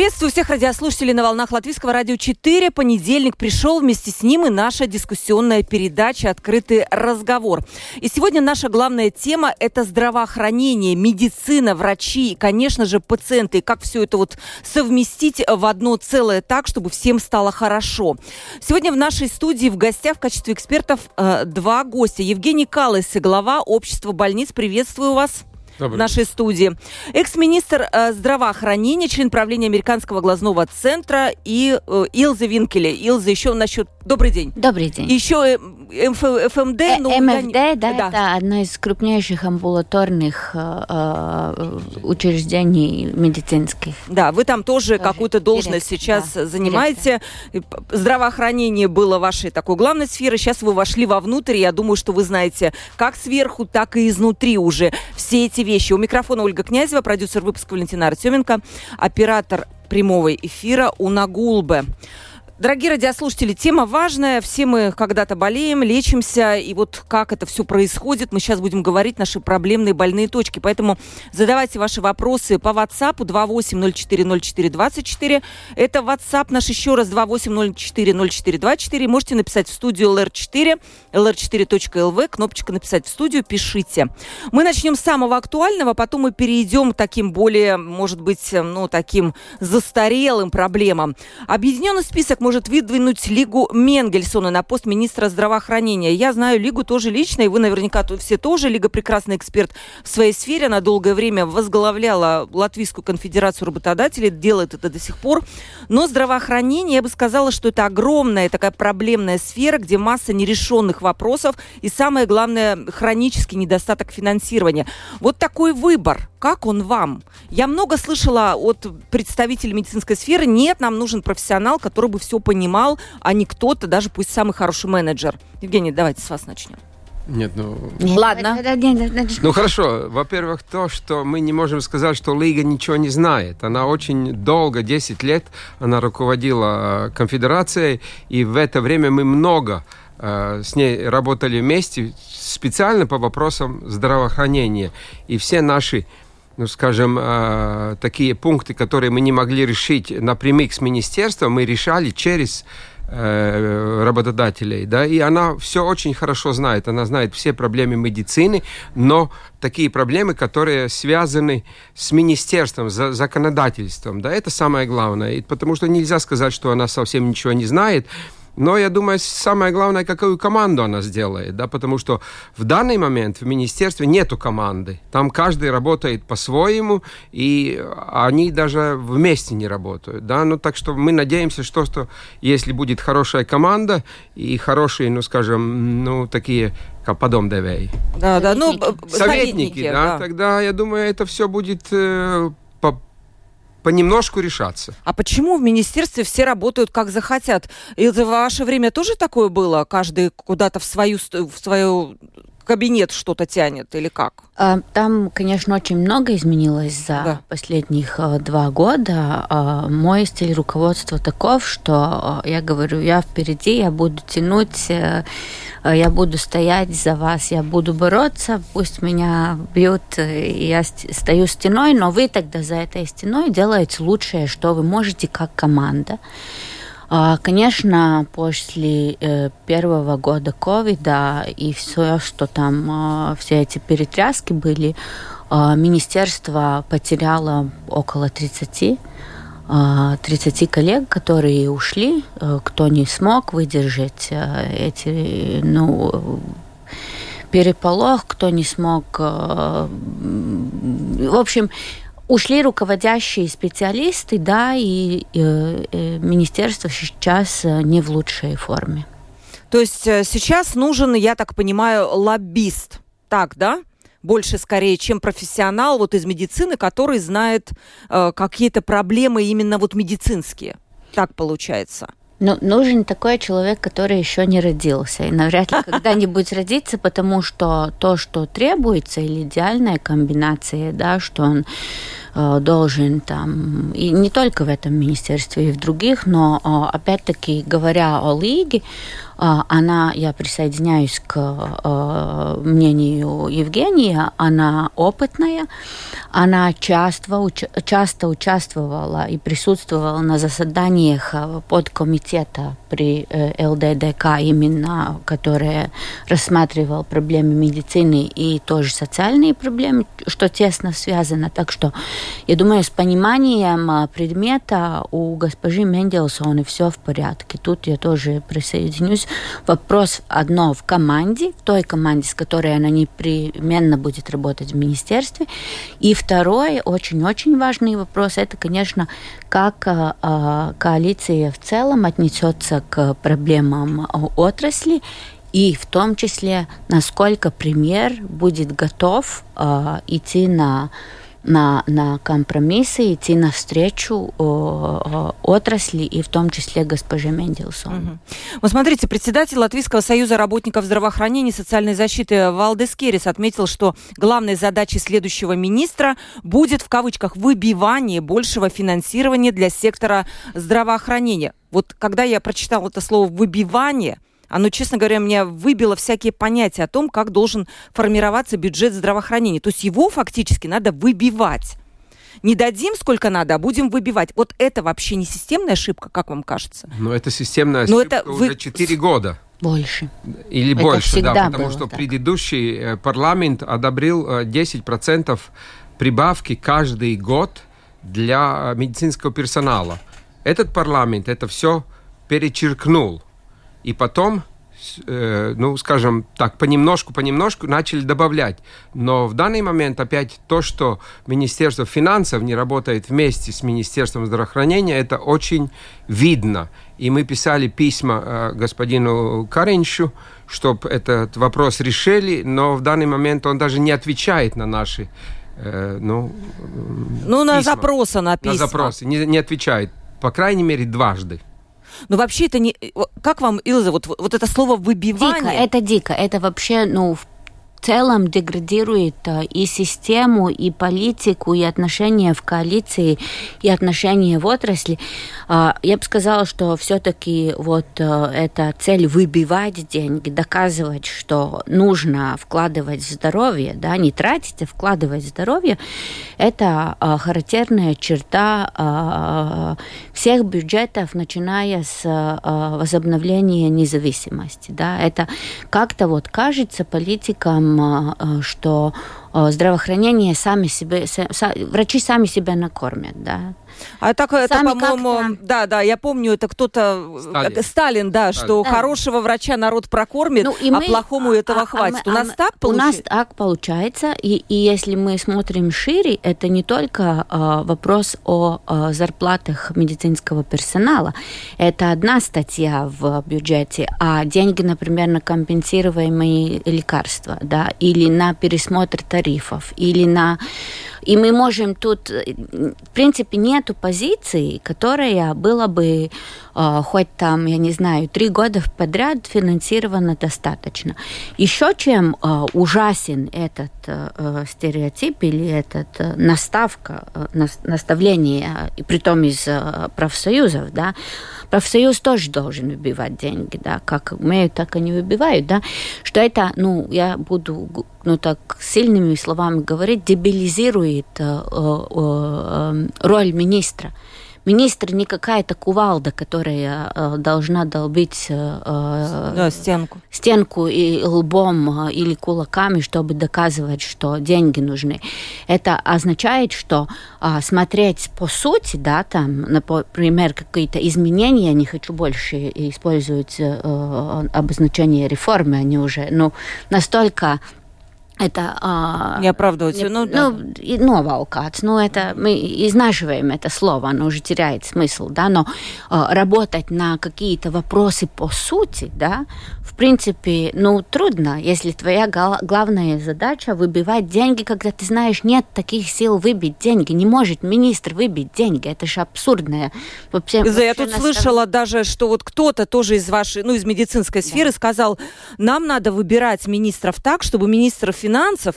Приветствую всех радиослушателей на волнах Латвийского радио 4. Понедельник пришел, вместе с ним и наша дискуссионная передача «Открытый разговор». И сегодня наша главная тема – это здравоохранение, медицина, врачи и, конечно же, пациенты. И как все это вот совместить в одно целое так, чтобы всем стало хорошо. Сегодня в нашей студии в гостях в качестве экспертов э, два гостя. Евгений Калыс, глава общества больниц. Приветствую вас. Добрый. нашей студии. Экс-министр э, здравоохранения, член правления Американского глазного центра и э, Илза Винкеле. Илза, еще насчет... Добрый день. Добрый день. Еще МФ, ФМД. Э, ну, МФД, да, да, это одно из крупнейших амбулаторных э, э, учреждений медицинских. Да, вы там тоже, тоже какую-то должность директор, сейчас да, занимаете. Директор. Здравоохранение было вашей такой главной сферой. Сейчас вы вошли вовнутрь. Я думаю, что вы знаете как сверху, так и изнутри уже все эти вещи. У микрофона Ольга Князева, продюсер выпуска Валентина Артеменко, оператор прямого эфира Уна Гулбе. Дорогие радиослушатели, тема важная. Все мы когда-то болеем, лечимся. И вот как это все происходит, мы сейчас будем говорить наши проблемные больные точки. Поэтому задавайте ваши вопросы по WhatsApp 28040424. Это WhatsApp наш еще раз 28040424. Можете написать в студию LR4, lr4.lv, кнопочка «Написать в студию», пишите. Мы начнем с самого актуального, потом мы перейдем к таким более, может быть, ну, таким застарелым проблемам. Объединенный список мы может выдвинуть Лигу Менгельсона на пост министра здравоохранения. Я знаю Лигу тоже лично, и вы наверняка все тоже. Лига прекрасный эксперт в своей сфере. Она долгое время возглавляла Латвийскую конфедерацию работодателей, делает это до сих пор. Но здравоохранение, я бы сказала, что это огромная такая проблемная сфера, где масса нерешенных вопросов и самое главное, хронический недостаток финансирования. Вот такой выбор. Как он вам? Я много слышала от представителей медицинской сферы, нет, нам нужен профессионал, который бы все понимал, а не кто-то, даже пусть самый хороший менеджер. Евгений, давайте с вас начнем. Нет, ну... Нет, Ладно. Ну хорошо. Во-первых, то, что мы не можем сказать, что Лига ничего не знает. Она очень долго, 10 лет, она руководила э, конфедерацией, и в это время мы много э, с ней работали вместе специально по вопросам здравоохранения. И все наши ну, скажем, э, такие пункты, которые мы не могли решить напрямик с министерством, мы решали через э, работодателей, да, и она все очень хорошо знает, она знает все проблемы медицины, но такие проблемы, которые связаны с министерством, за, законодательством, да, это самое главное, и потому что нельзя сказать, что она совсем ничего не знает, но я думаю, самое главное, какую команду она сделает, да, потому что в данный момент в министерстве нету команды. Там каждый работает по-своему, и они даже вместе не работают, да. Ну, так что мы надеемся, что, что если будет хорошая команда и хорошие, ну, скажем, ну, такие как подом девей. Да, да, ну, советники, советники да, да, тогда, я думаю, это все будет э, понемножку решаться. А почему в министерстве все работают как захотят? И в ваше время тоже такое было? Каждый куда-то в свою, в свою кабинет что-то тянет или как? А, там, конечно, очень много изменилось за да. последних э, два года. А, мой стиль руководства таков, что я говорю, я впереди, я буду тянуть, э, я буду стоять за вас, я буду бороться, пусть меня бьют, я стою стеной, но вы тогда за этой стеной делаете лучшее, что вы можете как команда. А, конечно, после э, первого года ковида и все, что там, а, все эти перетряски были, а, министерство потеряло около 30 30 коллег, которые ушли, э, кто не смог выдержать э, эти, ну, переполох, кто не смог... В общем, ушли руководящие специалисты, да, и э, э, министерство сейчас э, не в лучшей форме. То есть э, сейчас нужен, я так понимаю, лоббист, так, да? Больше скорее, чем профессионал вот из медицины, который знает э, какие-то проблемы именно вот медицинские. Так получается. Ну, нужен такой человек, который еще не родился. И навряд ли когда-нибудь родится, потому что то, что требуется, или идеальная комбинация, да, что он э, должен там, и не только в этом министерстве, и в других, но э, опять-таки, говоря о лиге, она, я присоединяюсь к э, мнению Евгения, она опытная, она часто, часто участвовала и присутствовала на заседаниях э, подкомитета при э, ЛДДК, именно который рассматривал проблемы медицины и тоже социальные проблемы, что тесно связано. Так что я думаю, с пониманием предмета у госпожи Мендельсона все в порядке. Тут я тоже присоединюсь Вопрос одно в команде, в той команде, с которой она непременно будет работать в министерстве. И второй, очень-очень важный вопрос, это, конечно, как э, коалиция в целом отнесется к проблемам отрасли и в том числе, насколько премьер будет готов э, идти на на, на компромиссы, идти навстречу о, отрасли и в том числе госпоже Мендельсон. Угу. Вот смотрите, председатель Латвийского союза работников здравоохранения и социальной защиты Валдес Керрис отметил, что главной задачей следующего министра будет в кавычках выбивание большего финансирования для сектора здравоохранения. Вот когда я прочитал это слово «выбивание», оно, честно говоря, меня выбило всякие понятия о том, как должен формироваться бюджет здравоохранения. То есть его фактически надо выбивать. Не дадим сколько надо, а будем выбивать. Вот это вообще не системная ошибка, как вам кажется? Но это системная ошибка Но это вы... уже 4 года. Больше. Или это больше, да, потому что так. предыдущий э, парламент одобрил 10% э, прибавки каждый год для медицинского персонала. Этот парламент это все перечеркнул. И потом, э, ну, скажем так, понемножку, понемножку начали добавлять. Но в данный момент опять то, что Министерство финансов не работает вместе с Министерством здравоохранения, это очень видно. И мы писали письма э, господину Кареншу, чтобы этот вопрос решили, но в данный момент он даже не отвечает на наши э, ну, ну, на письма. запросы на письма. На запросы, не, не отвечает. По крайней мере, дважды. Но вообще это не... Как вам, Илза, вот, вот это слово «выбивание»? Дико, это дико. Это вообще, ну, в целом деградирует э, и систему, и политику, и отношения в коалиции, и отношения в отрасли. А, я бы сказала, что все-таки вот э, эта цель выбивать деньги, доказывать, что нужно вкладывать в здоровье, да, не тратить, а вкладывать в здоровье, это э, характерная черта всех бюджетов, начиная с возобновления независимости. Да. Это как-то вот кажется политикам Э, что э, здравоохранение сами себе, врачи сами себя накормят, да. А так это, по-моему, да, да, я помню, это кто-то Сталин, э, Сталин да, Сталин. что да. хорошего врача народ прокормит, ну, и а мы, плохому а, этого а, хватит. А, у нас а, так получается? У нас так получается, и, и если мы смотрим шире, это не только а, вопрос о а, зарплатах медицинского персонала, это одна статья в бюджете, а деньги, например, на компенсируемые лекарства, да, или на пересмотр тарифов, или на и мы можем тут, в принципе, нету позиции, которая была бы э, хоть там, я не знаю, три года подряд финансирована достаточно. Еще чем э, ужасен этот э, стереотип или этот э, наставка, э, наставление, и притом из э, профсоюзов, да, профсоюз тоже должен выбивать деньги, да, как умеют, так и не выбивают, да, что это, ну, я буду, ну, так сильными словами говорить, дебилизирует э, э, э, роль министра. Министр не какая-то кувалда, которая э, должна долбить э, да, стенку. стенку и лбом э, или кулаками, чтобы доказывать, что деньги нужны. Это означает, что э, смотреть по сути, да, там, например, какие-то изменения, я не хочу больше использовать э, обозначение реформы, они уже ну, настолько это... А, не оправдывать. Не, ну, да. ну, новалкац, ну, это мы изнашиваем это слово, оно уже теряет смысл, да, но а, работать на какие-то вопросы по сути, да, в принципе, ну, трудно, если твоя главная задача выбивать деньги, когда ты знаешь, нет таких сил выбить деньги, не может министр выбить деньги, это же абсурдное. Вообще, вообще я тут слышала даже, что вот кто-то тоже из вашей, ну, из медицинской сферы да. сказал, нам надо выбирать министров так, чтобы министров финансов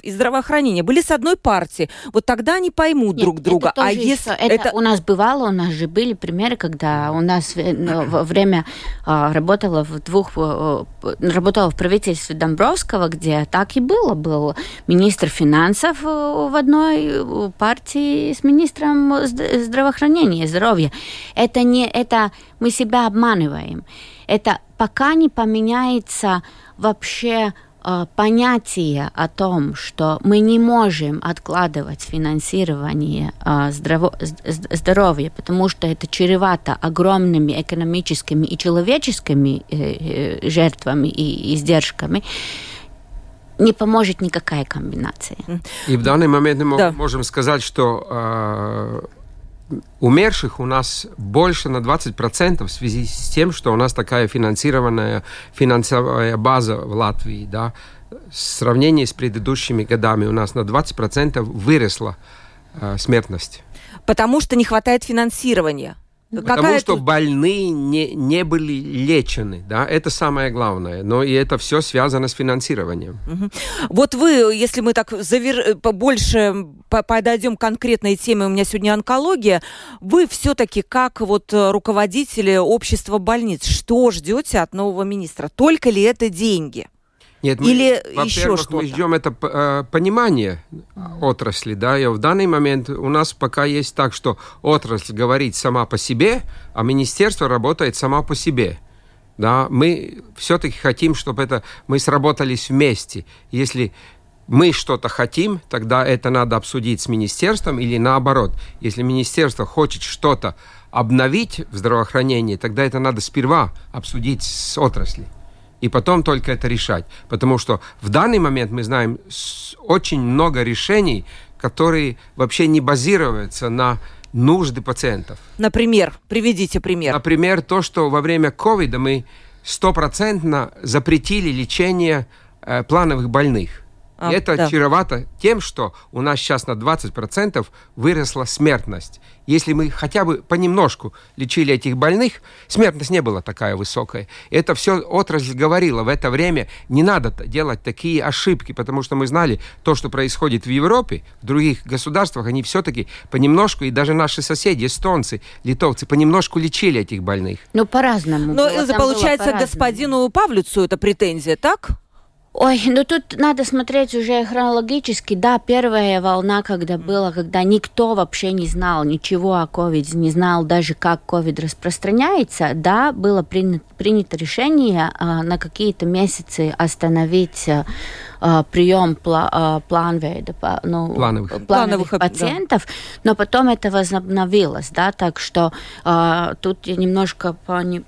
и здравоохранения были с одной партии. Вот тогда они поймут Нет, друг друга. а если это, это у нас бывало, у нас же были примеры, когда у нас ну, во время а, работала в двух а, работала в правительстве Домбровского, где так и было, был министр финансов в одной партии с министром здравоохранения, здоровья. Это не это мы себя обманываем. Это пока не поменяется вообще Э, понятие о том, что мы не можем откладывать финансирование э, здраво здоровья, потому что это чревато огромными экономическими и человеческими э, жертвами и издержками, не поможет никакая комбинация. И в данный момент мы да. можем сказать, что умерших у нас больше на 20% в связи с тем, что у нас такая финансированная финансовая база в Латвии. Да? В сравнении с предыдущими годами у нас на 20% выросла э, смертность. Потому что не хватает финансирования. Потому что тут... больные не, не были лечены, да, это самое главное. Но и это все связано с финансированием. Угу. Вот вы, если мы так завер... больше подойдем к конкретной теме, у меня сегодня онкология, вы все-таки как вот руководители общества больниц, что ждете от нового министра? Только ли это деньги? Нет, Или мы, еще что-то? мы ждем это э, понимание отрасли, да, и в данный момент у нас пока есть так, что отрасль говорит сама по себе, а министерство работает сама по себе. Да, мы все-таки хотим, чтобы это мы сработались вместе. Если мы что-то хотим, тогда это надо обсудить с министерством или наоборот. Если министерство хочет что-то обновить в здравоохранении, тогда это надо сперва обсудить с отраслью и потом только это решать. Потому что в данный момент мы знаем очень много решений, которые вообще не базируются на нужды пациентов. Например, приведите пример. Например, то, что во время ковида мы стопроцентно запретили лечение э, плановых больных. А, и это да. чревато тем, что у нас сейчас на 20% выросла смертность. Если мы хотя бы понемножку лечили этих больных, смертность не была такая высокая. Это все отрасль говорила. В это время не надо делать такие ошибки, потому что мы знали то, что происходит в Европе, в других государствах, они все-таки понемножку, и даже наши соседи, эстонцы, литовцы, понемножку лечили этих больных. Ну, по-разному. Но, Илза, получается, господину Павлюцу это претензия, так? Ой, ну тут надо смотреть уже хронологически. Да, первая волна, когда была, когда никто вообще не знал ничего о ковиде, не знал даже, как ковид распространяется, да, было принято, принято решение а, на какие-то месяцы остановить а, прием пла, а, планвейда, ну, плановых, плановых, плановых пациентов, да. но потом это возобновилось, да, так что а, тут я немножко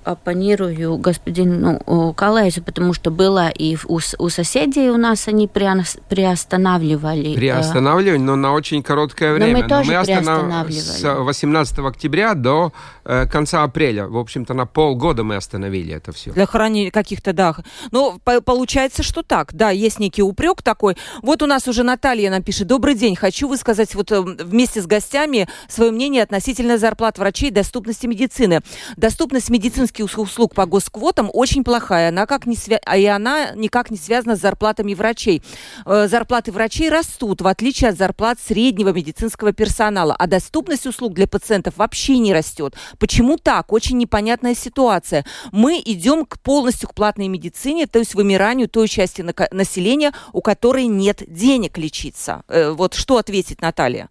оппонирую господину ну, Калейсу, потому что было и у, у соседей у нас они приостанавливали. Приостанавливали, но на очень короткое время. Но мы тоже но мы приостанавливали. С 18 октября до э, конца апреля, в общем-то, на полгода мы остановили это все. Для хранения каких-то, да. Ну, получается, что так, да, есть некий упрек такой. Вот у нас уже Наталья нам пишет. Добрый день. Хочу высказать вот э, вместе с гостями свое мнение относительно зарплат врачей и доступности медицины. Доступность медицинских услуг по госквотам очень плохая. Она как не свя... И она никак не связана с зарплатами врачей. Э, зарплаты врачей растут, в отличие от зарплат среднего медицинского персонала. А доступность услуг для пациентов вообще не растет. Почему так? Очень непонятная ситуация. Мы идем к полностью к платной медицине, то есть вымиранию той части населения, у которой нет денег лечиться. Э, вот что ответить Наталья?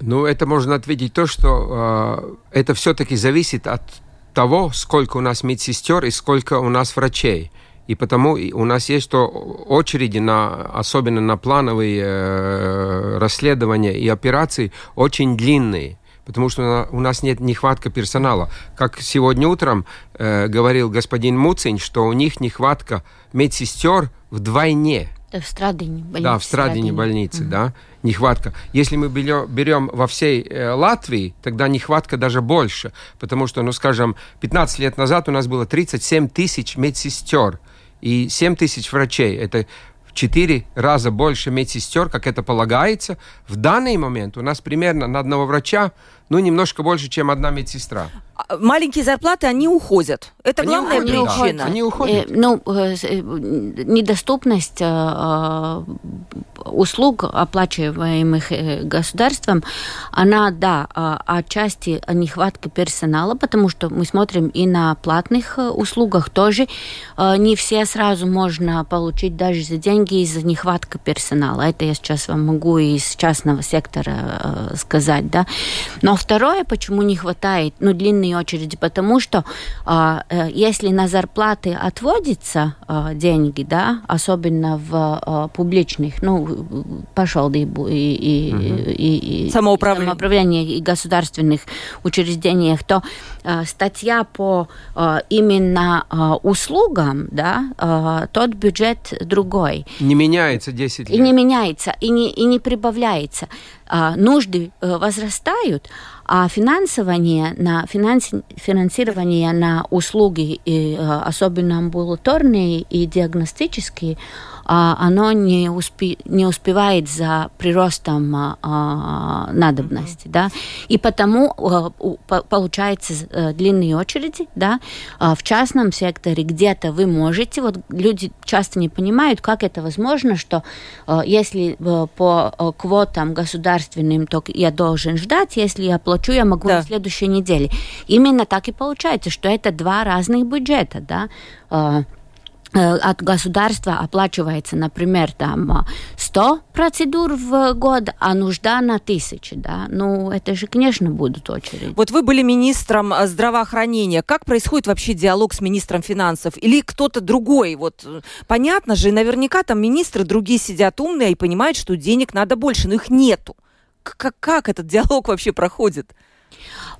Ну, это можно ответить то, что э, это все-таки зависит от того, сколько у нас медсестер и сколько у нас врачей. И потому у нас есть что очереди, на, особенно на плановые э, расследования и операции, очень длинные потому что у нас нет нехватка персонала. Как сегодня утром э, говорил господин Муцин, что у них нехватка медсестер вдвойне Да, в Страдине больнице. Да, в Страдине больнице, mm-hmm. да, нехватка. Если мы берем во всей э, Латвии, тогда нехватка даже больше, потому что, ну, скажем, 15 лет назад у нас было 37 тысяч медсестер и 7 тысяч врачей. Это в 4 раза больше медсестер, как это полагается. В данный момент у нас примерно на одного врача ну, немножко больше, чем одна медсестра. А, маленькие зарплаты, они уходят. Это они главная уходят, причина. Да, они уходят. Э, ну, э, э недоступность э, э, услуг, оплачиваемых э, государством, она, да, э, отчасти нехватка персонала, потому что мы смотрим и на платных услугах тоже. Э, не все сразу можно получить даже за деньги из-за нехватки персонала. Это я сейчас вам могу из частного сектора э, сказать, да. Но второе, почему не хватает, ну, длинные очереди, потому что а, э, если на зарплаты отводятся а, деньги, да, особенно в а, публичных, ну, пошел и, и, угу. и, и самоуправление. самоуправление и государственных учреждениях, то а, статья по а, именно а, услугам, да, а, тот бюджет другой. Не меняется 10 лет. И не меняется, и не, и не прибавляется. А, нужды а, возрастают, а финансирование на, финанси, финансирование на услуги, и, особенно амбулаторные и диагностические, оно не, успе, не успевает за приростом а, а надобности, да, и потому а, получается э, длинные очереди, да, в частном секторе где-то вы можете, вот люди часто не понимают, как это возможно, что если э, по квотам государственным, то я должен ждать, если я плачу, я могу да. на следующей неделе. Именно так и получается, что это два разных бюджета, да, Э, от государства оплачивается, например, там 100 процедур в год, а нужда на тысячи, да, ну, это же, конечно, будут очереди. Вот вы были министром э, здравоохранения. Как происходит вообще диалог с министром финансов? Или кто-то другой? Вот э, понятно же, наверняка там министры другие сидят умные и понимают, что денег надо больше, но их нету. Как, как этот диалог вообще проходит?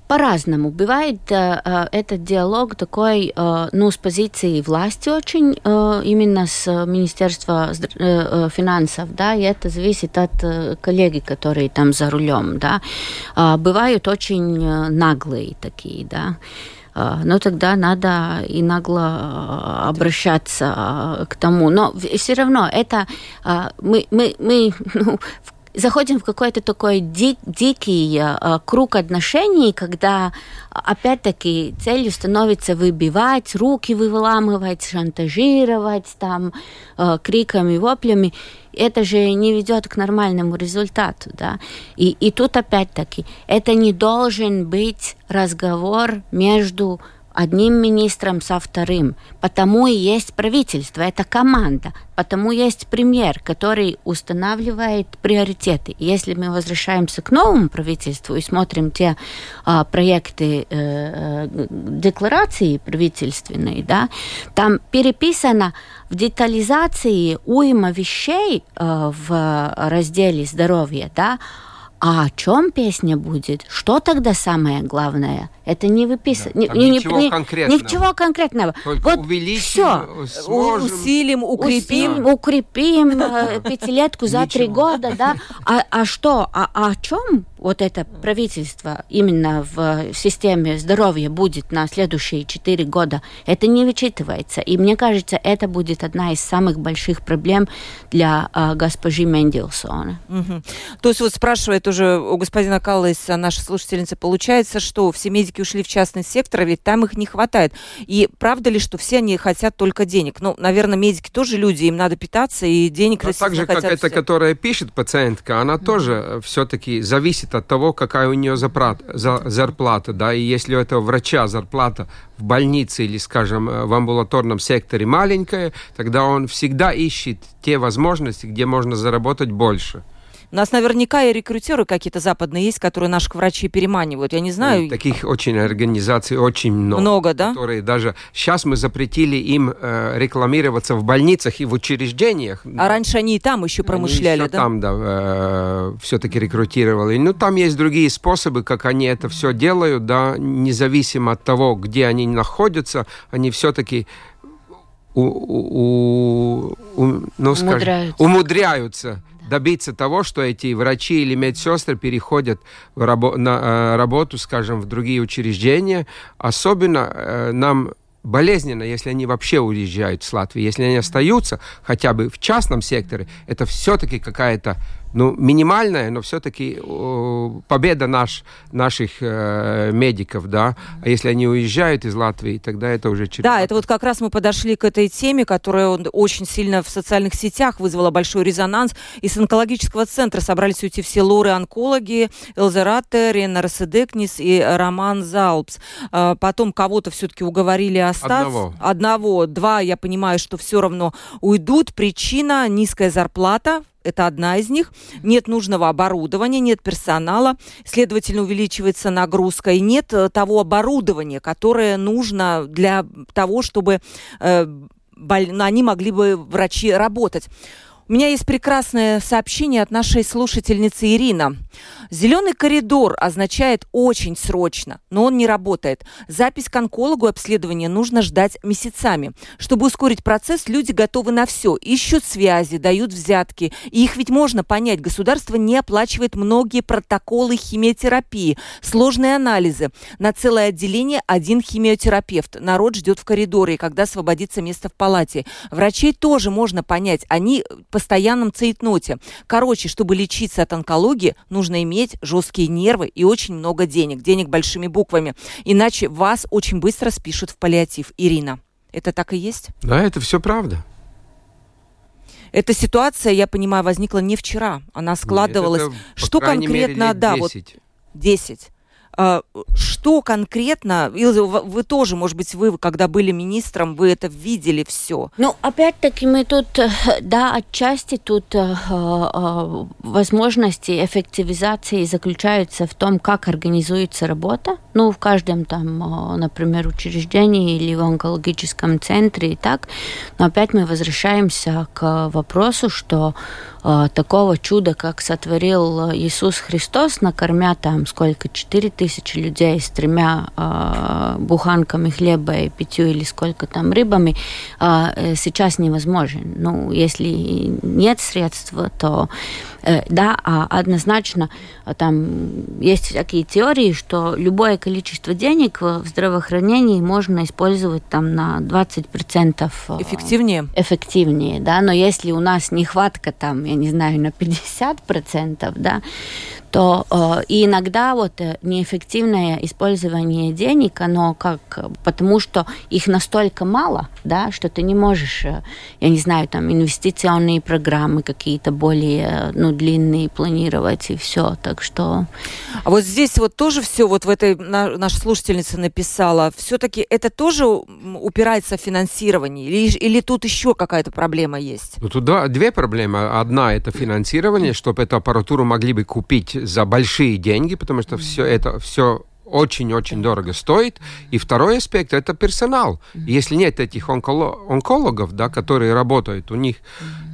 По-разному. Бывает э, э, этот диалог такой, э, ну, с позиции власти очень, э, именно с Министерства э, финансов, да, и это зависит от э, коллеги, которые там за рулем, да. Э, бывают очень наглые такие, да. Но тогда надо и нагло обращаться к тому. Но все равно это мы, мы, мы ну, в заходим в какой-то такой дик, дикий э, круг отношений, когда опять-таки целью становится выбивать, руки выламывать, шантажировать там э, криками, воплями. Это же не ведет к нормальному результату, да. И, и тут опять-таки это не должен быть разговор между одним министром со вторым. Потому и есть правительство, это команда. Потому есть премьер, который устанавливает приоритеты. Если мы возвращаемся к новому правительству и смотрим те а, проекты э, э декларации правительственной, да, там переписано в детализации уйма вещей э, в разделе здоровья, да, а о чем песня будет? Что тогда самое главное? Это не выписано. Да, не, ничего не, конкретного. Ничего конкретного. Только вот увеличим, все. Сможем. усилим, укрепим. Укрепим э, пятилетку за три года, да. А, а что? А, а о чем вот это правительство именно в системе здоровья будет на следующие четыре года? Это не вычитывается. И мне кажется, это будет одна из самых больших проблем для а, госпожи Мендельсона. Угу. То есть вот спрашивает уже у господина Каллайса, наша слушательница, получается, что все медики медики ушли в частный сектор, ведь там их не хватает. И правда ли, что все они хотят только денег? Ну, наверное, медики тоже люди, им надо питаться, и денег, а так же, как эта, которая пишет пациентка, она mm-hmm. тоже э, все-таки зависит от того, какая у нее зарплата, да, и если у этого врача зарплата в больнице или, скажем, э, в амбулаторном секторе маленькая, тогда он всегда ищет те возможности, где можно заработать больше. У нас наверняка и рекрутеры какие-то западные есть, которые наших врачей переманивают. Я не знаю. Таких очень организаций очень много. Много, да? Которые даже сейчас мы запретили им э, рекламироваться в больницах и в учреждениях. А раньше они и там еще промышляли, они еще да? там, да, э, все-таки рекрутировали. Ну, там есть другие способы, как они это все делают, да, независимо от того, где они находятся, они все-таки у, у, у, ну, скажем, умудряются, умудряются добиться того, что эти врачи или медсестры переходят рабо на э, работу, скажем, в другие учреждения. Особенно э, нам болезненно, если они вообще уезжают с Латвии. Если они остаются хотя бы в частном секторе, это все-таки какая-то ну, минимальная, но все-таки победа наш, наших э, медиков, да. А если они уезжают из Латвии, тогда это уже через. Да, это вот как раз мы подошли к этой теме, которая очень сильно в социальных сетях вызвала большой резонанс. Из онкологического центра собрались уйти все лоры-онкологи, Элзерате, Рена Раседекнис и Роман Залпс. А потом кого-то все-таки уговорили остаться. Одного. Одного. Два, я понимаю, что все равно уйдут. Причина – низкая зарплата это одна из них. Нет нужного оборудования, нет персонала, следовательно, увеличивается нагрузка, и нет э, того оборудования, которое нужно для того, чтобы э, они могли бы, врачи, работать. У меня есть прекрасное сообщение от нашей слушательницы Ирина. Зеленый коридор означает очень срочно, но он не работает. Запись к онкологу и обследование нужно ждать месяцами. Чтобы ускорить процесс, люди готовы на все. Ищут связи, дают взятки. И их ведь можно понять. Государство не оплачивает многие протоколы химиотерапии, сложные анализы. На целое отделение один химиотерапевт. Народ ждет в коридоре, когда освободится место в палате. Врачей тоже можно понять. Они постоянном цейтноте. Короче, чтобы лечиться от онкологии, нужно иметь жесткие нервы и очень много денег. Денег большими буквами. Иначе вас очень быстро спишут в паллиатив. Ирина, это так и есть? Да, это все правда. Эта ситуация, я понимаю, возникла не вчера. Она складывалась. Нет, это, Что конкретно, мере, да, 10. вот 10. А, что конкретно, вы тоже, может быть, вы, когда были министром, вы это видели все? Ну, опять-таки, мы тут, э, да, отчасти тут э, э, возможности эффективизации заключаются в том, как организуется работа. Ну, в каждом там, например, учреждении или в онкологическом центре и так. Но опять мы возвращаемся к вопросу, что такого чуда, как сотворил Иисус Христос, накормя там сколько, 4 тысячи людей с тремя э, буханками хлеба и пятью или сколько там рыбами, э, сейчас невозможен. Ну, если нет средств, то э, да, а однозначно там есть такие теории, что любое количество денег в здравоохранении можно использовать там на 20% эффективнее. Эффективнее, да, но если у нас нехватка там, я не знаю, на 50%, да, то э, и иногда вот э, неэффективное использование денег, оно как, потому что их настолько мало, да, что ты не можешь, э, я не знаю, там инвестиционные программы какие-то более, ну, длинные планировать и все, так что. А вот здесь вот тоже все, вот в этой наша слушательница написала, все-таки это тоже упирается в финансирование или, или тут еще какая-то проблема есть? Ну, тут да, две проблемы. Одна это финансирование, чтобы эту аппаратуру могли бы купить за большие деньги, потому что все это все очень-очень дорого стоит. И второй аспект – это персонал. Если нет этих онкологов, да, которые работают, у них,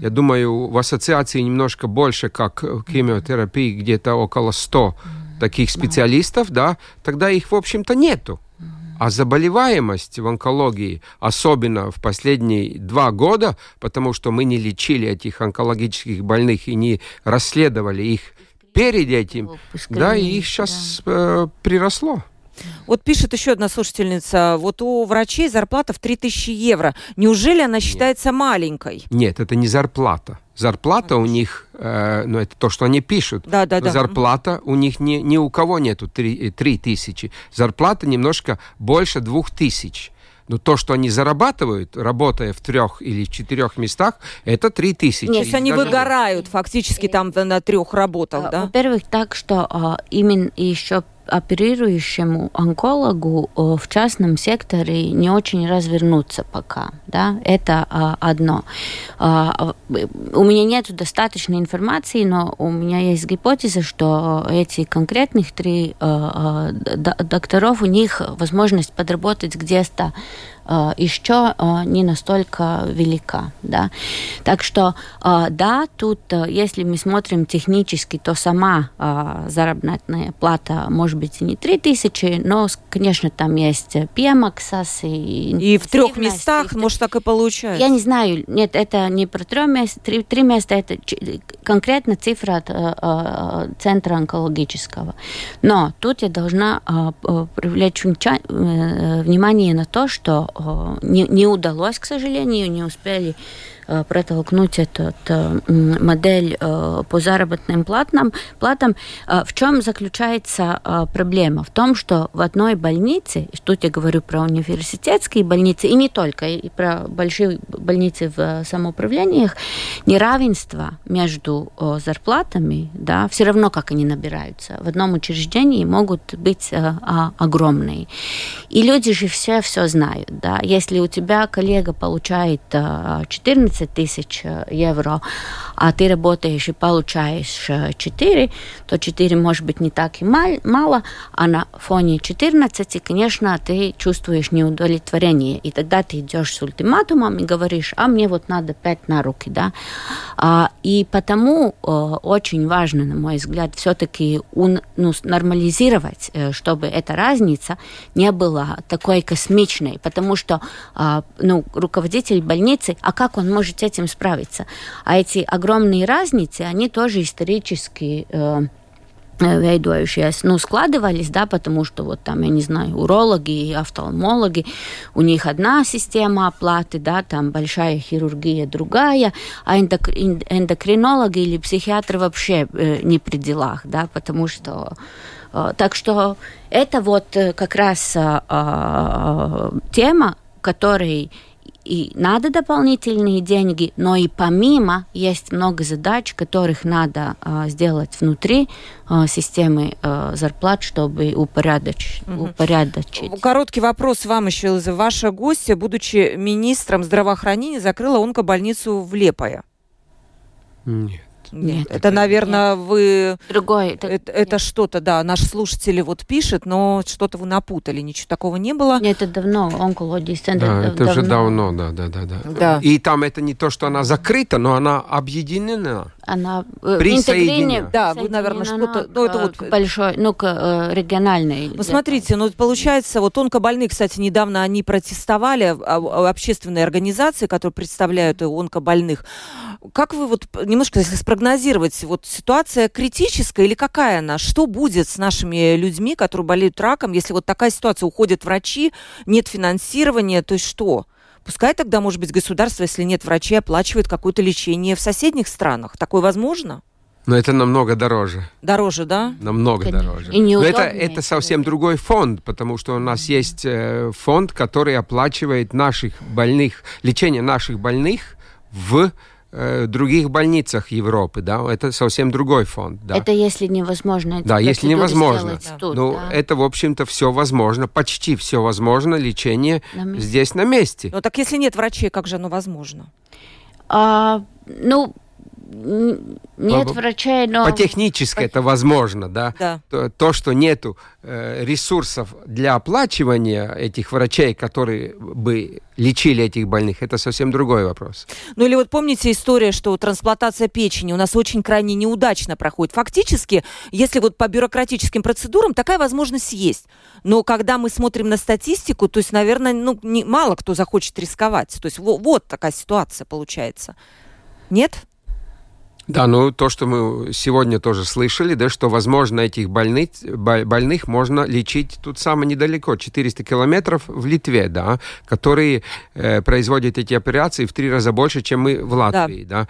я думаю, в ассоциации немножко больше, как в химиотерапии, где-то около 100 таких специалистов, да, тогда их, в общем-то, нету. А заболеваемость в онкологии, особенно в последние два года, потому что мы не лечили этих онкологических больных и не расследовали их перед этим, да, и их сейчас да. э, приросло. Вот пишет еще одна слушательница, вот у врачей зарплата в 3000 евро. Неужели она считается Нет. маленькой? Нет, это не зарплата. Зарплата у них, э, ну это то, что они пишут. Да, да, да. Зарплата у них ни, ни у кого нету 3, 3 тысячи. Зарплата немножко больше двух тысяч. Но то, что они зарабатывают, работая в трех или четырех местах, это три тысячи. Нет, они даже... выгорают фактически там на трех работах, а, да? Во-первых, так, что а, именно еще оперирующему онкологу в частном секторе не очень развернуться пока. Да? Это а, одно. А, у меня нет достаточной информации, но у меня есть гипотеза, что эти конкретных три а, докторов, у них возможность подработать где-то еще не настолько велика. Да? Так что, да, тут, если мы смотрим технически, то сама заработная плата может быть и не 3000, но, конечно, там есть пемаксас и... И в трех местах, может, так и получается? Я не знаю, нет, это не про три места, три, три места, это конкретно цифра от центра онкологического. Но тут я должна привлечь внимание на то, что не, не удалось, к сожалению, не успели Э, протолкнуть эту модель э, по заработным платам, платам. Э, в чем заключается проблема? В том, что в одной больнице, тут я говорю про университетские больницы, и не только, и про большие больницы в самоуправлениях, неравенство между зарплатами, да, все равно как они набираются, в одном учреждении могут быть а, огромные. И люди же все все знают, да, если у тебя коллега получает 14 15 тысяч э, евро, а ты работаешь и получаешь 4, э, то 4 может быть не так и мало, а на фоне 14, конечно, ты чувствуешь неудовлетворение. И тогда ты идешь с ультиматумом и говоришь, а мне вот надо 5 на руки, да. А, и потому э, очень важно, на мой взгляд, все-таки ну, нормализировать, чтобы эта разница не была такой космичной, потому что а, ну, руководитель больницы, а как он может может этим справиться. А эти огромные разницы, они тоже исторически э, вейдующиеся, ну, складывались, да, потому что вот там, я не знаю, урологи и офтальмологи, у них одна система оплаты, да, там большая хирургия другая, а эндокринологи или психиатры вообще э, не при делах, да, потому что э, так что это вот э, как раз э, э, тема, которой и надо дополнительные деньги, но и помимо есть много задач, которых надо а, сделать внутри а, системы а, зарплат, чтобы упорядочить, угу. упорядочить. Короткий вопрос вам еще, Элиза. Ваша гостья, будучи министром здравоохранения, закрыла онкобольницу в Лепое. Нет. Нет, это, наверное, нет. вы... Другой. Это, это, это что-то, да, наш слушатель вот пишет, но что-то вы напутали, ничего такого не было. Нет, это давно, онкология центр. Да, это давно. уже давно, да, да, да, да, да. И там это не то, что она закрыта, но она объединена. Она э, присоединена. Да, вы, наверное, что-то... Ну, это вот... большой, ну, к э, региональной. Ну, смотрите, ну, получается, вот онкобольные, кстати, недавно они протестовали, а, а, общественные организации, которые представляют онкобольных. Как вы вот немножко, если спрогнозировать, вот ситуация критическая или какая она? Что будет с нашими людьми, которые болеют раком, если вот такая ситуация, уходят врачи, нет финансирования, то есть что? Пускай тогда, может быть, государство, если нет врачей, оплачивает какое-то лечение в соседних странах. Такое возможно? Но это намного дороже. Дороже, да? Намного Конечно. дороже. И Но это, это совсем другой фонд, потому что у нас есть э, фонд, который оплачивает наших больных, лечение наших больных в Э, других больницах Европы, да, это совсем другой фонд. Да. Это если невозможно. Да, если невозможно. Да. Тут, ну, да. это, в общем-то, все возможно, почти все возможно, лечение на здесь на месте. Ну, так если нет врачей, как же оно возможно? А, ну, нет по, врачей, но... По технически это возможно, да? да. То, то, что нету э, ресурсов для оплачивания этих врачей, которые бы лечили этих больных, это совсем другой вопрос. Ну или вот помните история, что трансплантация печени у нас очень крайне неудачно проходит. Фактически, если вот по бюрократическим процедурам, такая возможность есть. Но когда мы смотрим на статистику, то есть, наверное, ну, не, мало кто захочет рисковать. То есть вот, вот такая ситуация получается. Нет? Да, ну то, что мы сегодня тоже слышали, да, что, возможно, этих больных, больных можно лечить тут самое недалеко, 400 километров в Литве, да, которые э, производят эти операции в три раза больше, чем мы в Латвии, да. да.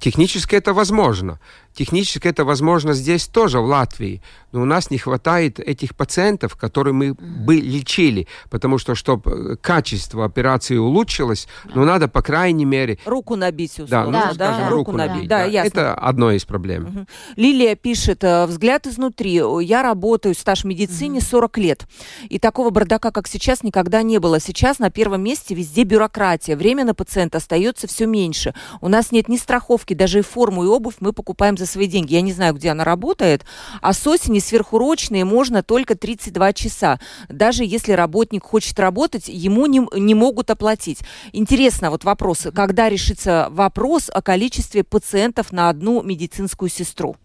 Технически это возможно. Технически это возможно здесь тоже, в Латвии. Но у нас не хватает этих пациентов, которые мы бы лечили. Потому что, чтобы э, качество операции улучшилось, ну, надо, по крайней мере... Руку набить, условно. Да, ну, да, скажем, да, руку да, набить. Да, да. Ясно. Это одно из проблем. Угу. Лилия пишет, э, взгляд изнутри. Я работаю в стаж медицине угу. 40 лет. И такого бардака, как сейчас, никогда не было. Сейчас на первом месте везде бюрократия. Время на пациента остается все меньше. У нас нет ни страховки, даже и форму и обувь мы покупаем за за свои деньги. Я не знаю, где она работает. А с осени сверхурочные можно только 32 часа. Даже если работник хочет работать, ему не, не могут оплатить. Интересно, вот вопрос, когда решится вопрос о количестве пациентов на одну медицинскую сестру?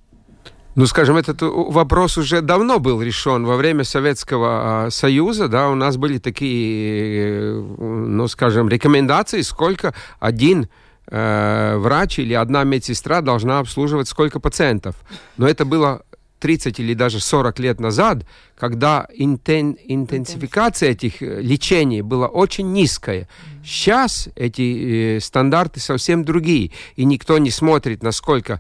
Ну, скажем, этот вопрос уже давно был решен во время Советского а, Союза, да, у нас были такие, э, ну, скажем, рекомендации, сколько один э, врач или одна медсестра должна обслуживать сколько пациентов. Но это было 30 или даже 40 лет назад, когда интен, интенсификация этих э, лечений была очень низкая. Сейчас эти э, стандарты совсем другие, и никто не смотрит, насколько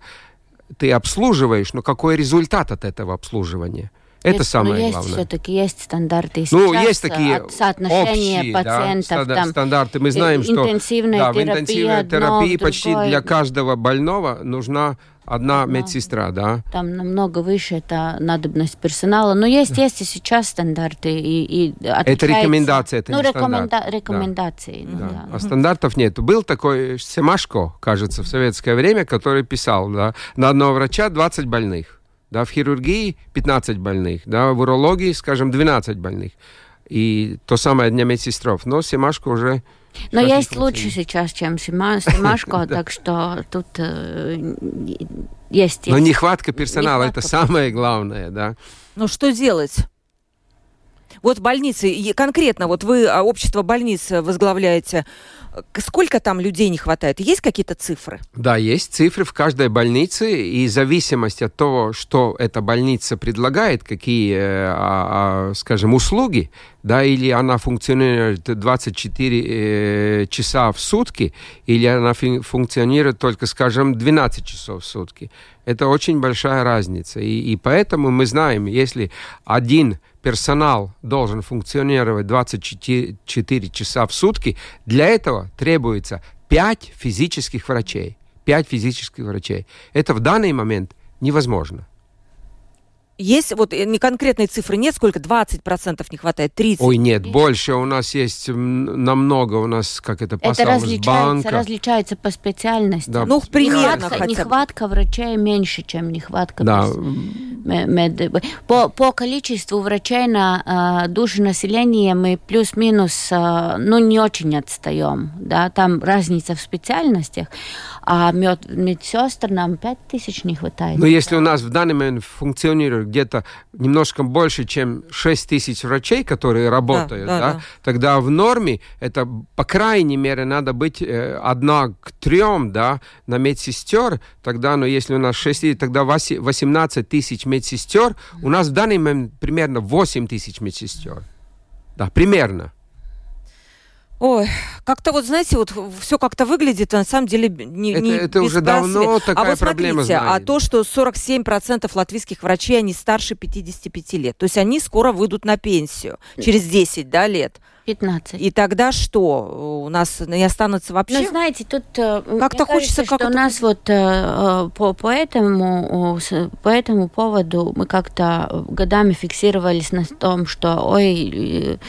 ты обслуживаешь, но какой результат от этого обслуживания? Это есть, самое но есть главное. все-таки есть стандарты. ну, есть такие от соотношения общие, пациентов. Да, там, стандарты. Мы знаем, что интенсивная да, терапия, в интенсивной терапии почти другой... для каждого больного нужна одна да. медсестра, да? Там намного выше это надобность персонала. Но есть, да. есть и сейчас стандарты. И, и это рекомендации, это ну, не рекоменда... стандарт. Рекомендации. Да. Ну, да. Да. А стандартов нет. Был такой Семашко, кажется, в советское время, который писал, да, на одного врача 20 больных. Да, в хирургии 15 больных, да, в урологии, скажем, 12 больных. И то самое для медсестров. Но Семашко уже но есть лучше сейчас, чем Симашко, так что тут э, есть... Но нехватка персонала, это самое главное, да. Ну что делать? Вот больницы, конкретно, вот вы а, общество больниц возглавляете, Сколько там людей не хватает? Есть какие-то цифры? Да, есть цифры в каждой больнице, и в зависимости от того, что эта больница предлагает, какие, э, а, а, скажем, услуги, да, или она функционирует 24 э, часа в сутки, или она функционирует только, скажем, 12 часов в сутки. Это очень большая разница. И, и поэтому мы знаем, если один персонал должен функционировать 24 часа в сутки, для этого требуется 5 физических врачей. 5 физических врачей. Это в данный момент невозможно. Есть вот э, не конкретной цифры нет, сколько? 20% не хватает, 30%? Ой, нет, больше. У нас есть намного, у нас, как это, Это различается, банка. различается по специальности. Да. Ну, примерно нехватка, хотя бы. Нехватка врачей меньше, чем нехватка да. мед... По, по количеству врачей на э, душу населения мы плюс-минус, э, ну, не очень отстаем. Да? Там разница в специальностях, а мед, медсестр нам 5 тысяч не хватает. Но если у нас в данный момент функционирует где-то немножко больше, чем 6 тысяч врачей, которые работают, да, да, да, тогда в норме это, по крайней мере, надо быть э, одна к трем, да, на медсестер, тогда, ну, если у нас 6, тогда 18 тысяч медсестер, у нас в данный момент примерно 8 тысяч медсестер. Да, примерно. Ой, как-то вот, знаете, вот все как-то выглядит, а на самом деле не Это, не это уже давно такая а вот проблема, смотрите, а то, что 47% латвийских врачей, они старше 55 лет, то есть они скоро выйдут на пенсию, через 10 да, лет. 15. И тогда что? У нас не останутся вообще? Ну, знаете, тут э, как-то хочется, что у нас вот э, э, по, по, этому, по этому поводу мы как-то годами фиксировались на том, что ой,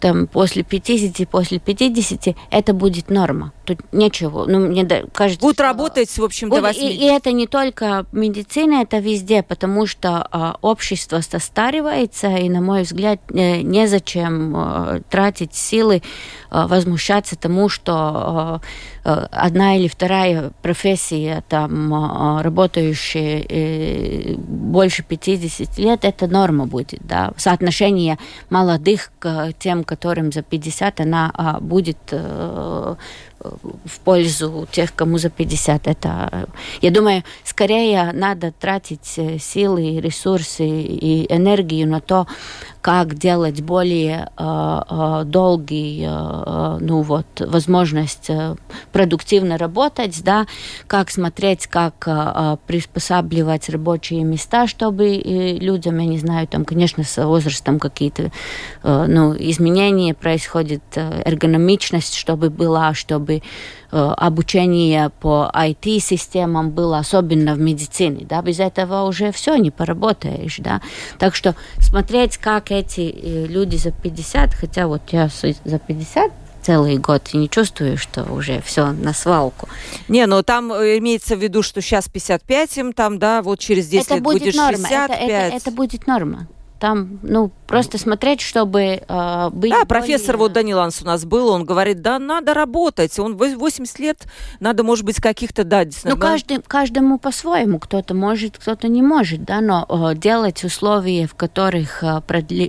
там после 50, после 50 это будет норма. Тут нечего. Ну, мне кажется, Будут что... работать, в общем, до 80. И, и это не только медицина, это везде, потому что э, общество состаривается, и, на мой взгляд, э, незачем э, тратить силы, э, возмущаться тому, что э, одна или вторая профессия, там, э, работающая э, больше 50 лет, это норма будет. Да? Соотношение молодых к тем, которым за 50, она а, будет э, в пользу тех, кому за 50. Это, я думаю, скорее надо тратить э, силы, ресурсы и энергию на то, как делать более э, э, долгий, э, ну вот, возможность э, продуктивно работать, да, как смотреть, как э, приспосабливать рабочие места, чтобы э, людям, я не знаю, там, конечно, с возрастом какие-то, э, ну, изменения происходят, э, эргономичность, чтобы была, чтобы Э, обучение по IT-системам было, особенно в медицине, да, без этого уже все, не поработаешь, да. Так что смотреть, как эти э, люди за 50, хотя вот я за 50, целый год и не чувствую, что уже все на свалку. Не, но там э, имеется в виду, что сейчас 55 им там, да, вот через 10 это лет будет, будет норма. 65. Это, это, это будет норма. Там, ну, просто смотреть, чтобы э, быть... Да, профессор более... вот Данил Анс у нас был, он говорит, да, надо работать. Он 80 лет, надо, может быть, каких-то, да, Ну, каждый, каждому по-своему. Кто-то может, кто-то не может, да, но э, делать условия, в которых э, продли...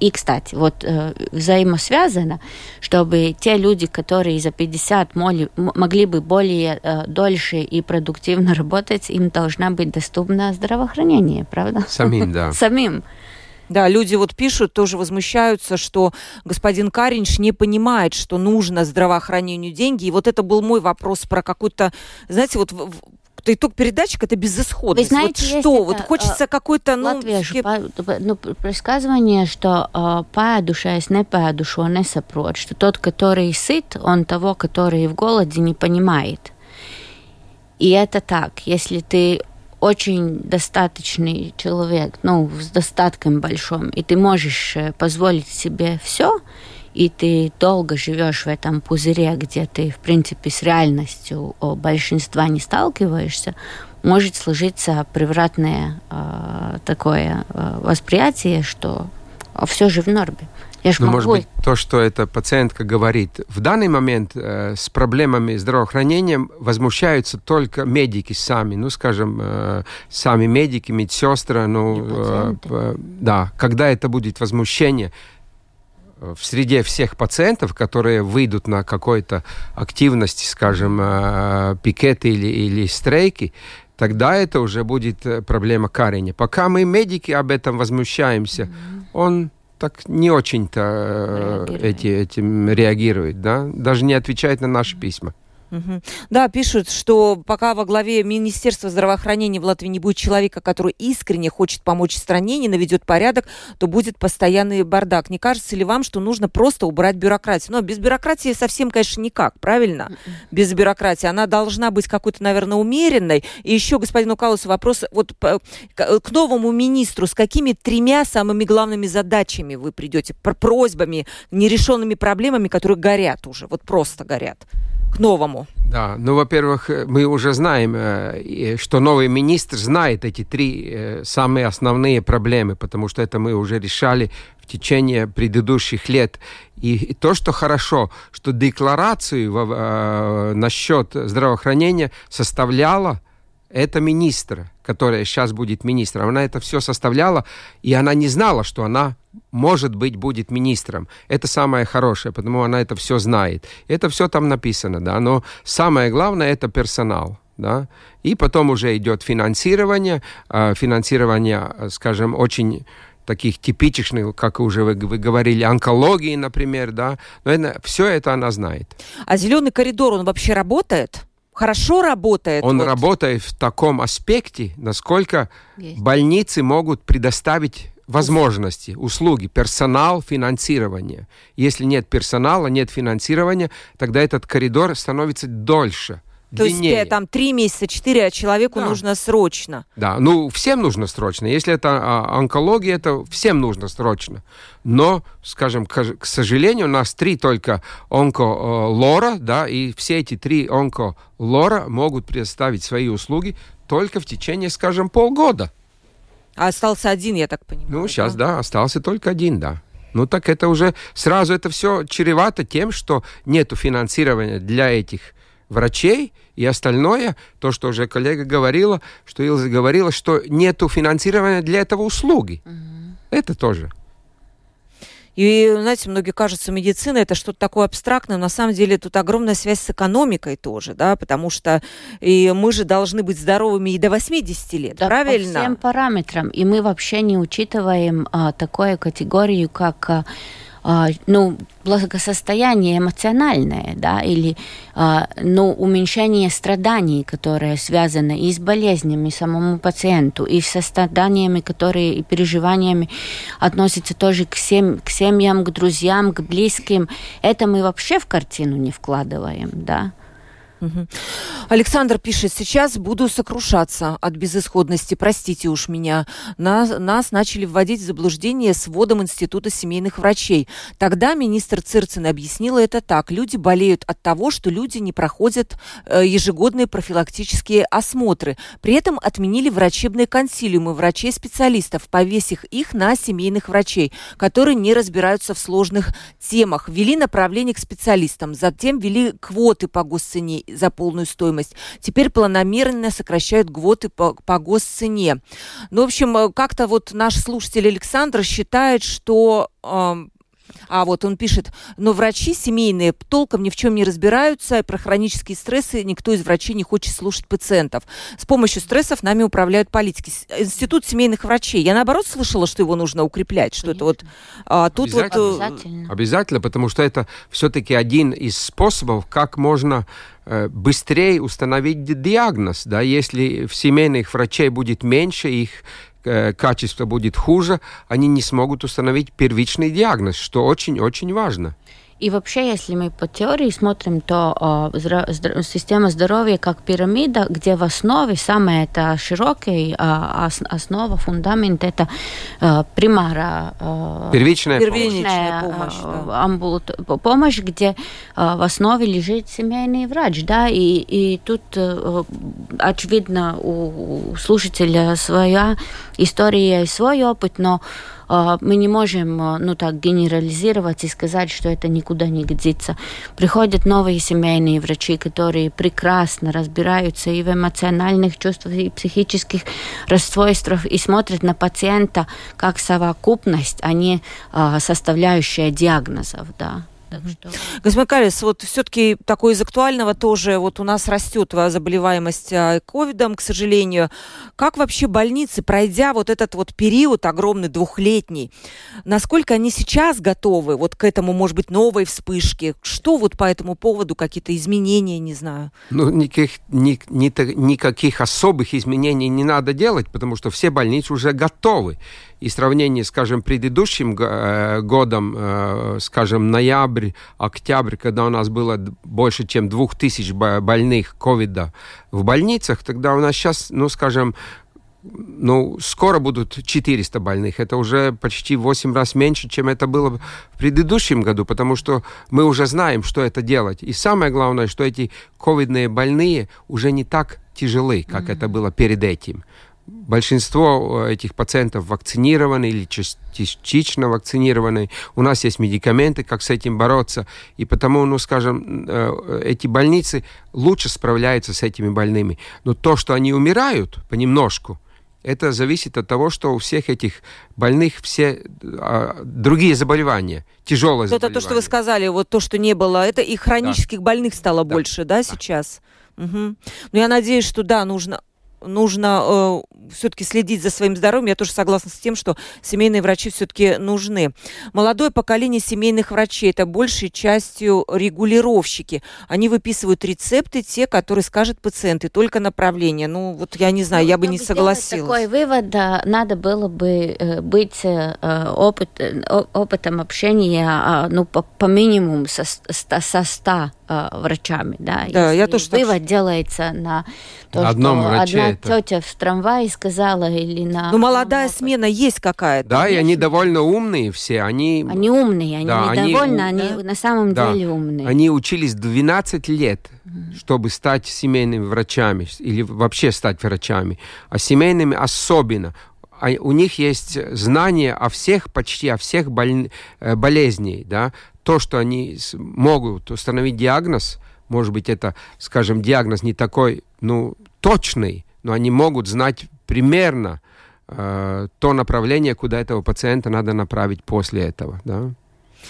И, кстати, вот э, взаимосвязано, чтобы те люди, которые за 50 моли, могли бы более э, дольше и продуктивно работать, им должна быть доступно здравоохранение, правда? Самим, да. Самим. Да, люди вот пишут, тоже возмущаются, что господин Каринч не понимает, что нужно здравоохранению деньги. И вот это был мой вопрос про какую-то, знаете, вот итог передатчик это безысходность. Вы знаете, вот что? Вот хочется какой-то, ну... Pa, ну, предсказывание, что uh, паядушаясь непаядушо не сопрот, что тот, который сыт, он того, который в голоде, не понимает. И это так. Если ты очень достаточный человек, ну, с достатком большим, и ты можешь э, позволить себе все, и ты долго живешь в этом пузыре, где ты, в принципе, с реальностью большинства не сталкиваешься, может сложиться превратное э, такое э, восприятие, что все же в норме. Я ну, может быть, то, что эта пациентка говорит, в данный момент э, с проблемами здравоохранения возмущаются только медики сами, ну, скажем, э, сами медики, медсестры, ну, э, э, да, когда это будет возмущение э, в среде всех пациентов, которые выйдут на какой-то активности, скажем, э, пикеты или, или стрейки, тогда это уже будет э, проблема Карине. Пока мы, медики, об этом возмущаемся, mm-hmm. он так не очень-то э, эти, этим реагирует, да, даже не отвечает на наши письма. Угу. Да, пишут, что пока во главе Министерства здравоохранения в Латвии не будет человека, который искренне хочет помочь стране, не наведет порядок, то будет постоянный бардак. Не кажется ли вам, что нужно просто убрать бюрократию? Но без бюрократии совсем, конечно, никак, правильно? М-м. Без бюрократии. Она должна быть какой-то, наверное, умеренной. И еще, господину Калусу, вопрос вот к новому министру. С какими тремя самыми главными задачами вы придете? Просьбами, нерешенными проблемами, которые горят уже, вот просто горят? К новому? Да, ну, во-первых, э, мы уже знаем, э, что новый министр знает эти три э, самые основные проблемы, потому что это мы уже решали в течение предыдущих лет. И то, что хорошо, что декларацию насчет здравоохранения составляла это министр, которая сейчас будет министром. Она это все составляла, и она не знала, что она, может быть, будет министром. Это самое хорошее, потому она это все знает. Это все там написано, да. Но самое главное – это персонал. Да? И потом уже идет финансирование, а, финансирование, скажем, очень таких типичных, как уже вы, вы говорили, онкологии, например, да, но это, все это она знает. А зеленый коридор, он вообще работает? Хорошо работает. Он вот. работает в таком аспекте, насколько Есть. больницы могут предоставить возможности, услуги, персонал, финансирование. Если нет персонала, нет финансирования, тогда этот коридор становится дольше. То длиннее. есть там три месяца, четыре, а человеку да. нужно срочно. Да, ну всем нужно срочно. Если это а, онкология, это всем нужно срочно. Но, скажем, к, к сожалению, у нас три только онколора, да, и все эти три онколора могут предоставить свои услуги только в течение, скажем, полгода. А остался один, я так понимаю. Ну, сейчас, да, да остался только один, да. Ну так это уже сразу это все чревато тем, что нету финансирования для этих врачей и остальное, то, что уже коллега говорила, что Илза говорила, что нету финансирования для этого услуги. Угу. Это тоже. И, знаете, многие кажется, медицина это что-то такое абстрактное, но на самом деле тут огромная связь с экономикой тоже, да, потому что и мы же должны быть здоровыми и до 80 лет, да, правильно? По всем параметрам. И мы вообще не учитываем а, такую категорию, как а, ну, благосостояние эмоциональное, да, или а, ну, уменьшение страданий, которые связаны и с болезнями самому пациенту, и со страданиями, которые и переживаниями относятся тоже к, сем, к семьям, к друзьям, к близким. Это мы вообще в картину не вкладываем, да. Александр пишет, сейчас буду сокрушаться от безысходности, простите уж меня. Нас, нас начали вводить в заблуждение с вводом Института семейных врачей. Тогда министр Цирцин объяснила это так. Люди болеют от того, что люди не проходят э, ежегодные профилактические осмотры. При этом отменили врачебные консилиумы врачей-специалистов, повесив их на семейных врачей, которые не разбираются в сложных темах. Ввели направление к специалистам, затем ввели квоты по госцене за полную стоимость. Теперь планомерно сокращают гвоты по, по госцене. Ну, в общем, э, как-то вот наш слушатель Александр считает, что э, а вот он пишет, но врачи семейные толком ни в чем не разбираются, про хронические стрессы никто из врачей не хочет слушать пациентов. С помощью стрессов нами управляют политики. Институт семейных врачей. Я наоборот слышала, что его нужно укреплять, что Конечно. это вот а, тут обязательно. вот... Обязательно. обязательно, потому что это все-таки один из способов, как можно э, быстрее установить диагноз, да, если в семейных врачей будет меньше, их Э, качество будет хуже, они не смогут установить первичный диагноз, что очень-очень важно. И вообще, если мы по теории смотрим, то э, система здоровья как пирамида, где в основе самая это широкая э, основа, фундамент это э, примара. Э, первичная, первичная помощь. Да. Амбулат, помощь, где э, в основе лежит семейный врач. Да? И, и тут э, очевидно у слушателя своя история и свой опыт, но мы не можем а, ну, так генерализировать и сказать, что это никуда не годится. Приходят новые семейные врачи, которые прекрасно разбираются и в эмоциональных чувствах, и психических расстройствах, и смотрят на пациента как совокупность, а не а, составляющая диагнозов. Да. Так что... Господин Калис, вот все-таки такое из актуального тоже, вот у нас растет заболеваемость а, ковидом, к сожалению. Как вообще больницы, пройдя вот этот вот период огромный, двухлетний, насколько они сейчас готовы вот к этому, может быть, новой вспышке? Что вот по этому поводу, какие-то изменения, не знаю? Ну, никаких, ни, ни, никаких особых изменений не надо делать, потому что все больницы уже готовы и сравнении, скажем, предыдущим э, годом, э, скажем, ноябрь, октябрь, когда у нас было больше, чем 2000 больных ковида в больницах, тогда у нас сейчас, ну, скажем, ну, скоро будут 400 больных. Это уже почти 8 раз меньше, чем это было в предыдущем году, потому что мы уже знаем, что это делать. И самое главное, что эти ковидные больные уже не так тяжелы, как mm-hmm. это было перед этим большинство э, этих пациентов вакцинированы или частично вакцинированы. У нас есть медикаменты, как с этим бороться. И потому, ну, скажем, э, эти больницы лучше справляются с этими больными. Но то, что они умирают понемножку, это зависит от того, что у всех этих больных все а, другие заболевания, тяжелые это заболевания. Это то, что вы сказали, вот то, что не было, это и хронических да. больных стало да. больше, да, да. сейчас? Угу. Ну, я надеюсь, что да, нужно нужно э, все-таки следить за своим здоровьем. Я тоже согласна с тем, что семейные врачи все-таки нужны. Молодое поколение семейных врачей – это большей частью регулировщики. Они выписывают рецепты, те, которые скажет пациент, и только направление. Ну, вот я не знаю, ну, я бы не согласилась. Такой вывод, да, надо было бы э, быть э, опыт, э, опытом общения а, ну, по, по минимуму со, со 100 врачами. Да, да я тоже вывод так... делается на то, Одном что враче одна это... тетя в трамвае сказала или на... Ну, молодая на... смена есть какая-то. Да, конечно. и они довольно умные все. Они, они умные, они да, недовольны, они, они да? на самом да. деле умные. Они учились 12 лет, mm-hmm. чтобы стать семейными врачами или вообще стать врачами. А семейными особенно а у них есть знания о всех, почти о всех боль... Э, болезней, да, то, что они могут установить диагноз, может быть, это, скажем, диагноз не такой, ну, точный, но они могут знать примерно э, то направление, куда этого пациента надо направить после этого, да.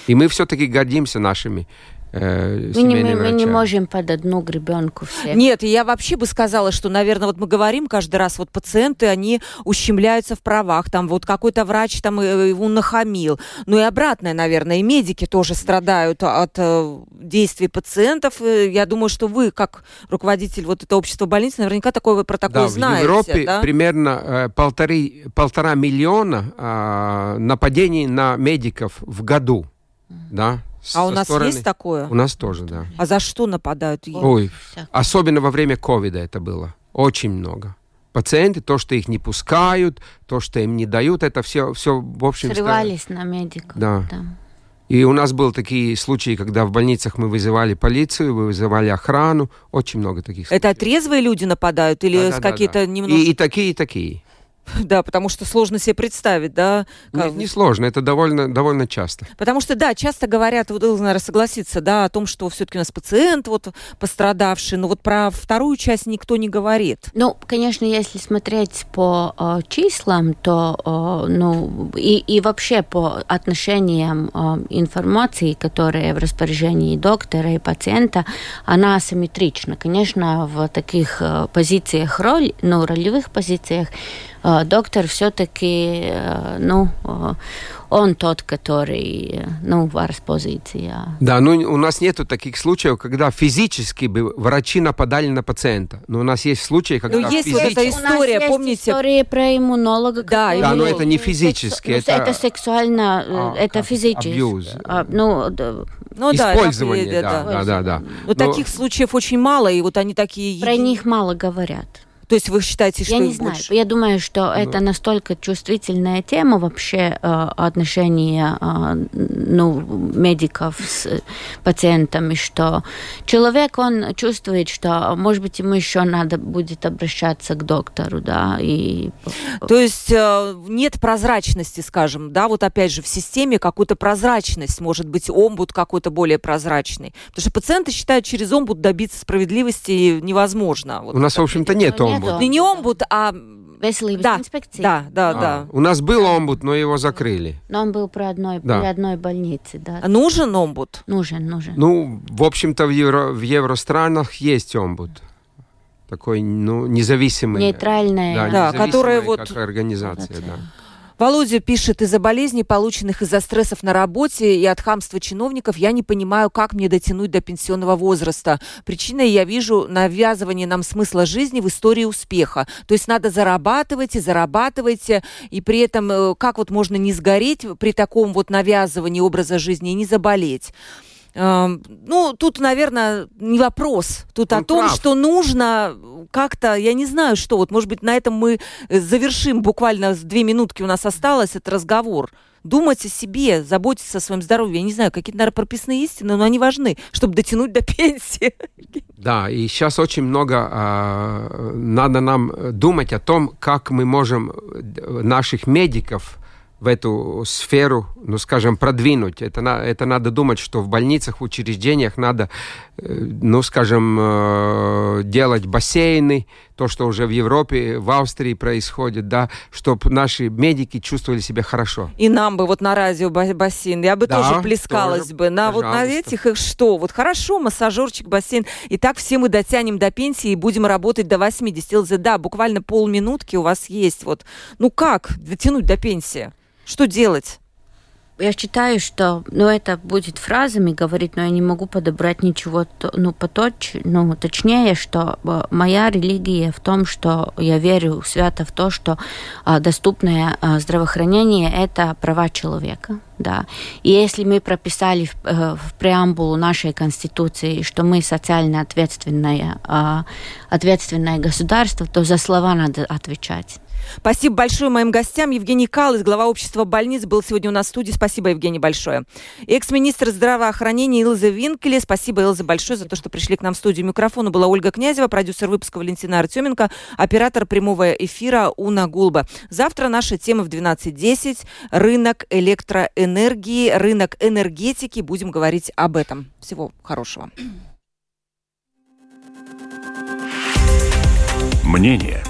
И мы все-таки гордимся нашими э, мы, не, мы, мы не можем под одну гребенку всех. Нет, я вообще бы сказала, что, наверное, вот мы говорим каждый раз, вот пациенты, они ущемляются в правах, там вот какой-то врач там э, его нахамил. Ну и обратное, наверное, и медики тоже страдают от э, действий пациентов. Я думаю, что вы, как руководитель вот этого общества больниц, наверняка такой протокол да, знаете. в Европе да? примерно э, полторы, полтора миллиона э, нападений на медиков в году. Да, А у нас стороны... есть такое? У нас тоже, да. А за что нападают? Ой, особенно во время ковида это было. Очень много. Пациенты, то, что их не пускают, то, что им не дают, это все, все в общем... Срывались на медиков. Да. да. И у нас были такие случаи, когда в больницах мы вызывали полицию, вызывали охрану. Очень много таких случаев. Это трезвые люди нападают или да, да, какие-то да, да. немного... И, и такие, и такие. Да, потому что сложно себе представить, да? Как... Нет, не сложно, это довольно, довольно часто. Потому что, да, часто говорят, вот, наверное, согласиться, да, о том, что все-таки у нас пациент вот пострадавший, но вот про вторую часть никто не говорит. Ну, конечно, если смотреть по э, числам, то, э, ну, и, и вообще по отношениям э, информации, которая в распоряжении доктора и пациента, она асимметрична. Конечно, в таких э, позициях роль, ну, ролевых позициях доктор все-таки, э, ну, э, он тот, который, ну, варс позиция. Да, ну у нас нету таких случаев, когда физически бы врачи нападали на пациента. Но у нас есть случаи, когда Ну, есть физически... вот эта история, у нас помните? Есть история про иммунолога. Да, да но это не физически. Это, это сексуально, а, это физически. А, ну, ну, Использование, да, да, да, да, да. Но, но таких случаев очень мало, и вот они такие... Про них мало говорят. То есть вы считаете, что Я не знаю. Я думаю, что ну. это настолько чувствительная тема вообще э, отношения э, ну, медиков с пациентами, что человек, он чувствует, что, может быть, ему еще надо будет обращаться к доктору, да, и... То есть э, нет прозрачности, скажем, да, вот опять же в системе какую-то прозрачность, может быть, омбуд какой-то более прозрачный. Потому что пациенты считают, через омбуд добиться справедливости невозможно. Вот У нас, в общем-то, нет омбуда омбуд. Не омбуд, а Veselības да, инспекции. Да, да, а, да. У нас был омбуд, но его закрыли. Но он был при одной, да. при одной больнице, да. А нужен омбуд? Нужен, нужен. Ну, в общем-то, в, евро, в евространах есть омбуд. Такой, ну, независимый. Нейтральная. Да, да которая вот... Как организация, да. Володя пишет, из-за болезней, полученных из-за стрессов на работе и от хамства чиновников, я не понимаю, как мне дотянуть до пенсионного возраста. Причиной я вижу навязывание нам смысла жизни в истории успеха. То есть надо зарабатывать и зарабатывать, и при этом э, как вот можно не сгореть при таком вот навязывании образа жизни и не заболеть. Ну, тут, наверное, не вопрос. Тут Он о том, прав. что нужно как-то, я не знаю, что. Вот, может быть, на этом мы э, завершим. Буквально две минутки у нас осталось этот разговор. Думать о себе, заботиться о своем здоровье. Я не знаю, какие-то, наверное, прописные истины, но они важны, чтобы дотянуть до пенсии. Да, и сейчас очень много э, надо нам думать о том, как мы можем э, наших медиков в эту сферу, ну, скажем, продвинуть. Это, на, это надо думать, что в больницах, в учреждениях надо, э, ну, скажем, э, делать бассейны, то, что уже в Европе, в Австрии происходит, да, чтобы наши медики чувствовали себя хорошо. И нам бы вот на радио бассейн, я бы да, тоже плескалась тоже, бы. На пожалуйста. вот на этих их что? Вот хорошо, массажерчик, бассейн. И так все мы дотянем до пенсии и будем работать до 80. Да, буквально полминутки у вас есть. Вот, ну как дотянуть до пенсии? Что делать? Я считаю, что, ну, это будет фразами говорить, но я не могу подобрать ничего, ну, поточ, ну, точнее, что э, моя религия в том, что я верю свято в то, что а, доступное а, здравоохранение – это права человека, да. И если мы прописали в, э, в преамбулу нашей Конституции, что мы социально ответственное, а, ответственное государство, то за слова надо отвечать. Спасибо большое моим гостям. Евгений Калыс, глава общества больниц, был сегодня у нас в студии. Спасибо, Евгений, большое. Экс-министр здравоохранения Илза Винкеле. Спасибо, Илза, большое за то, что пришли к нам в студию. Микрофона была Ольга Князева, продюсер выпуска Валентина Артеменко, оператор прямого эфира Уна Гулба. Завтра наша тема в 12.10. Рынок электроэнергии, рынок энергетики. Будем говорить об этом. Всего хорошего. Мнение –